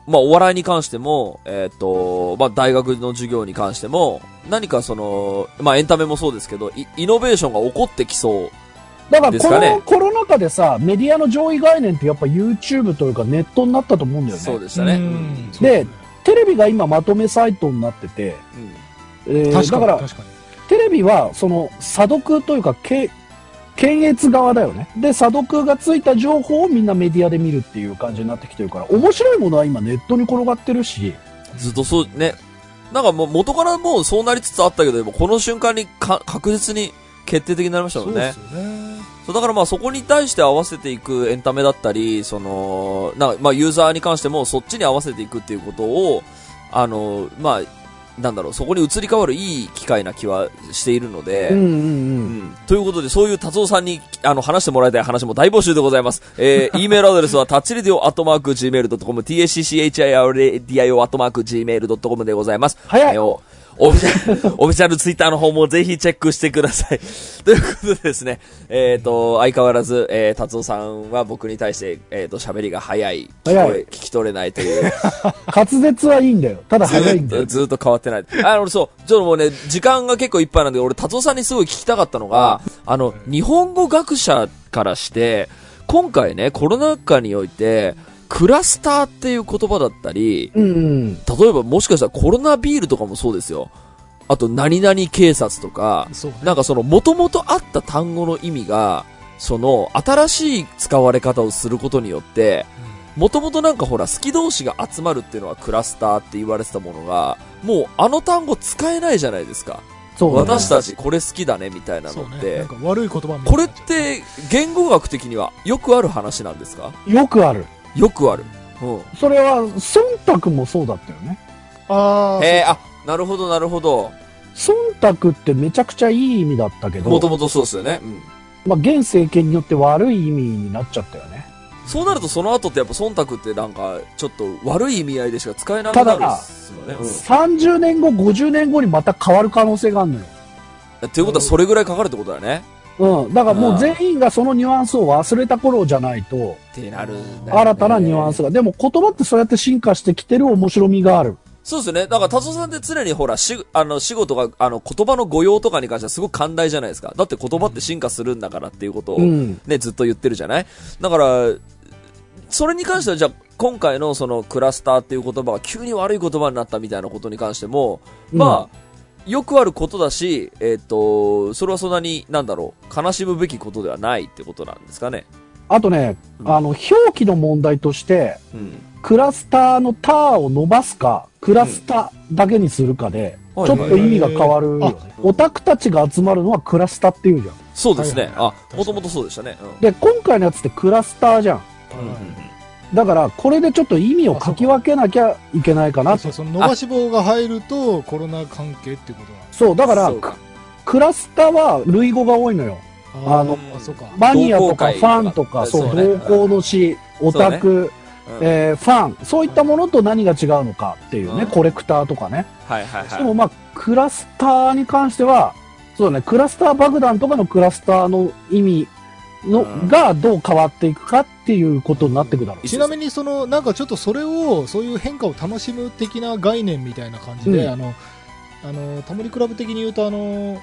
まあお笑いに関しても、えっ、と、まあ大学の授業に関しても、何かその、まあエンタメもそうですけど、イイノベーションが起こってきそう。だからこのコロナ禍でさ、メディアの上位概念ってやっぱ YouTube というかネットになったと思うんだよね。そうでしたね。ううんんで、テレビが今まとめサイトになってて、えー確かに。だから。テレビはその査読というか、け検閲側だよね。で、査読がついた情報をみんなメディアで見るっていう感じになってきてるから、面白いものは今ネットに転がってるし、ずっとそうね、なんかもう元からもうそうなりつつあったけど、この瞬間にか確実に決定的になりましたもんね。そうだからまあそこに対して合わせていくエンタメだったり、その、なまあユーザーに関してもそっちに合わせていくっていうことを、あの、まあ、なんだろう、そこに移り変わるいい機会な気はしているので、うんうんう。うんんということで、そういう達夫さんにあの話してもらいたい話も大募集でございます。えー、e メールアドレスは、タッチレディオアットマーク Gmail.com、tacchiradio アットマーク Gmail.com でございます。早いえーおオフィシャル、オフィシャルツイッターの方もぜひチェックしてください。ということでですね、えっ、と、相変わらず、えー、達夫さんは僕に対して、えっ、と、喋りが早い。早い聞き取れないという。滑舌はいいんだよ。ただ早いんだよ。ずっと変わってない。あの、俺そう、ちょっともうね、時間が結構いっぱいなんで、俺、達夫さんにすごい聞きたかったのが、あの、日本語学者からして、今回ね、コロナ禍において、クラスターっていう言葉だったり、うんうん。例えばもしかしたらコロナビールとかもそうですよ。あと、何々警察とか、ね。なんかその、元々あった単語の意味が、その、新しい使われ方をすることによって、もともとなんかほら、好き同士が集まるっていうのはクラスターって言われてたものが、もうあの単語使えないじゃないですか。そうだね私たちこれ好きだねみたいな。のってなん、か悪い言葉これって言語学的にはよくある話なんですか？よくある。よくある。うん。それは、忖度もそうだったよね。うああ、えー、あ、なるほどなるほど。忖度ってめちゃくちゃいい意味だったけど、もともとそうですよね。うん。まあ、現政権によって悪い意味になっちゃったよね。そうなるとその後ってやっぱ忖度ってなんか、ちょっと悪い意味合いでしか使えなくなるんですよね。うん30年後、50年後にまた変わる可能性があるのよ。っていうことはそれぐらいかかるってことだよね。うん。だからもう全員がそのニュアンスを忘れた頃じゃないと、ってなるね新たなニュアンスが。でも言葉ってそうやって進化してきてる面白みがある。そうですよね。だから、達夫さんって常にほら、し、あの、仕事が、あの、言葉の語用とかに関してはすごく寛大じゃないですか。だって言葉って進化するんだからっていうことを、うん。ね、ずっと言ってるじゃない？だから、それに関しては、じゃあ、今回のそのクラスターっていう言葉が急に悪い言葉になったみたいなことに関しても、まあ、よくあることだし、えっ、と、それはそんなに、なんだろう、悲しむべきことではないってことなんですかね。あとね、うんあの、表記の問題として、うん。クラスターのターを伸ばすか、クラスタだけにするかで、うんちょっと意味が変わる。オタクたちが集まるのはクラスタっていうじゃん。そうですね。はいはいはいあ、もともとそうでしたね。うんで、今回のやつってクラスターじゃん。だから、これでちょっと意味を書き分けなきゃいけないかなと。そうその伸ばし棒が入るとコロナ関係っていうことなんそう、だからクラスターは類語が多いのよ。あのマニアとかファンとか、そう、同行の詩、オタク、うんえーファン、そういったものと何が違うのかっていうね、うん。コレクターとかね。はいはいはい。でもまあ、クラスターに関しては、そうだね、クラスター爆弾とかのクラスターの意味の、うん。がどう変わっていくかっていうことになっていくだろう。ちなみにそのなんかちょっとそれをそういう変化を楽しむ的な概念みたいな感じで、うん。あのあのタモリクラブ的に言うとあの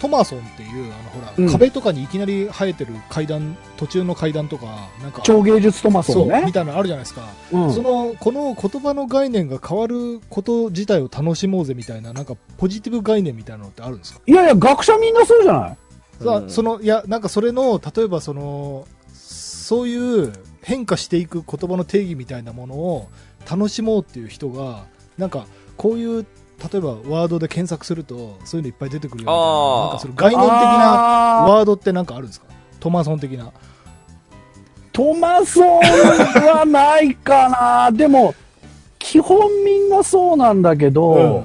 トマソンっていうあのほら、うん。壁とかにいきなり生えてる階段途中の階段とかなんか超芸術トマソそうンねみ。たいなのあるじゃないですか、うん。そのこの言葉の概念が変わること自体を楽しもうぜみたいななんかポジティブ概念みたいなのってあるんですか、いやいや、学者みんなそうじゃない？さあうん。そのいやなんかそれの例えばそのそういう変化していく言葉の定義みたいなものを楽しもうっていう人がなんかこういう例えばワードで検索するとそういうのいっぱい出てくるよみたいなんかその概念的なワードってなんかあるんですか？トマソン的な。トマソンはないかな。でも、基本みんなそうなんだけど、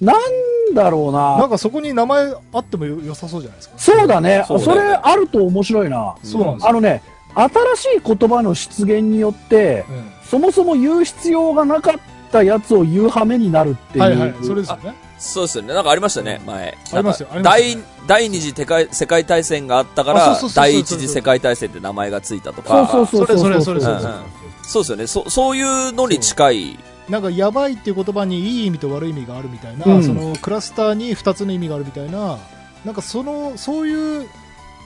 なんだろうな。な。んかそこに名前あってもよ良さそうじゃないですか？そうだね。そうだよね。それあると面白いな。そうなんですよ、あのね、新しい言葉の出現によって、うん。そもそも言う必要がなかったやつを言う羽目になるっていう。はいはいそれですよねそうですよね。なんかありましたね、前。ありますよあります第二次世界世界大戦があったから第一次世界大戦って名前がついたとか。そうそうそうそう。それそれそれそれそうですよね。そそういうのに近い。なんかやばいっていう言葉にいい意味と悪い意味があるみたいな、うんそのクラスターに2つの意味があるみたいななんかそのそういう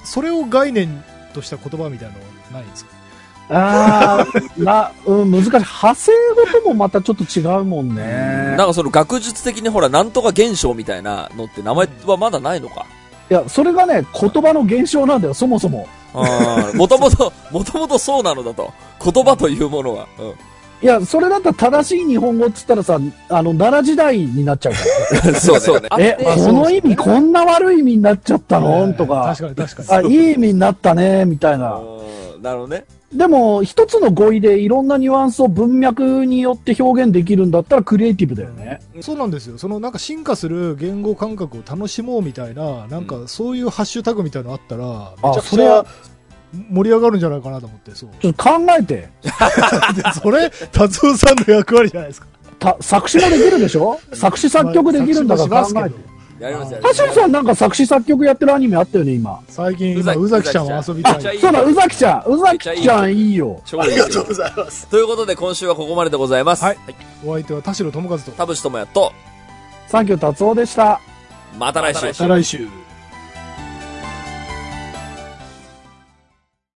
それを概念とした言葉みたいなのないんですか？ああ、な、うん、難しい。派生語ともまたちょっと違うもんね。なんかその学術的にほら、なんとか現象みたいなのって名前はまだないのか？いや、それがね、言葉の現象なんだよ、そもそも。もともと、もともとそうなのだと。言葉というものは。うん。いや、それだったら正しい日本語っつったらさ、あの、奈良時代になっちゃうから。そうそうね。え、あこの意味こんな悪い意味になっちゃったの、ええとか。確かに確かに。あ、いい意味になったね、みたいな。うんなるほどね。でも、一つの語彙でいろんなニュアンスを文脈によって表現できるんだったらクリエイティブだよね。そうなんですよ。そのなんか進化する言語感覚を楽しもうみたいな、なんかそういうハッシュタグみたいなのあったら、めちゃくちゃそれは盛り上がるんじゃないかなと思って、そう。ちょっと考えて。で それ、達夫さんの役割じゃないですか。た作詞もできるでしょ？作詞作曲できるんだから考えて。やりますやります。田代さんなんか作詞作曲やってるアニメあったよね、今。最近、今、宇崎ちゃんは遊びたい。宇崎ちゃんそうだ、宇崎ちゃん。宇崎ちゃんいいよ。超いいですよ。ざいます。ということで今週はここまででございます。はいお相手は田代智和と。田淵智也と、サンキュー達夫でした。また来週。また来週。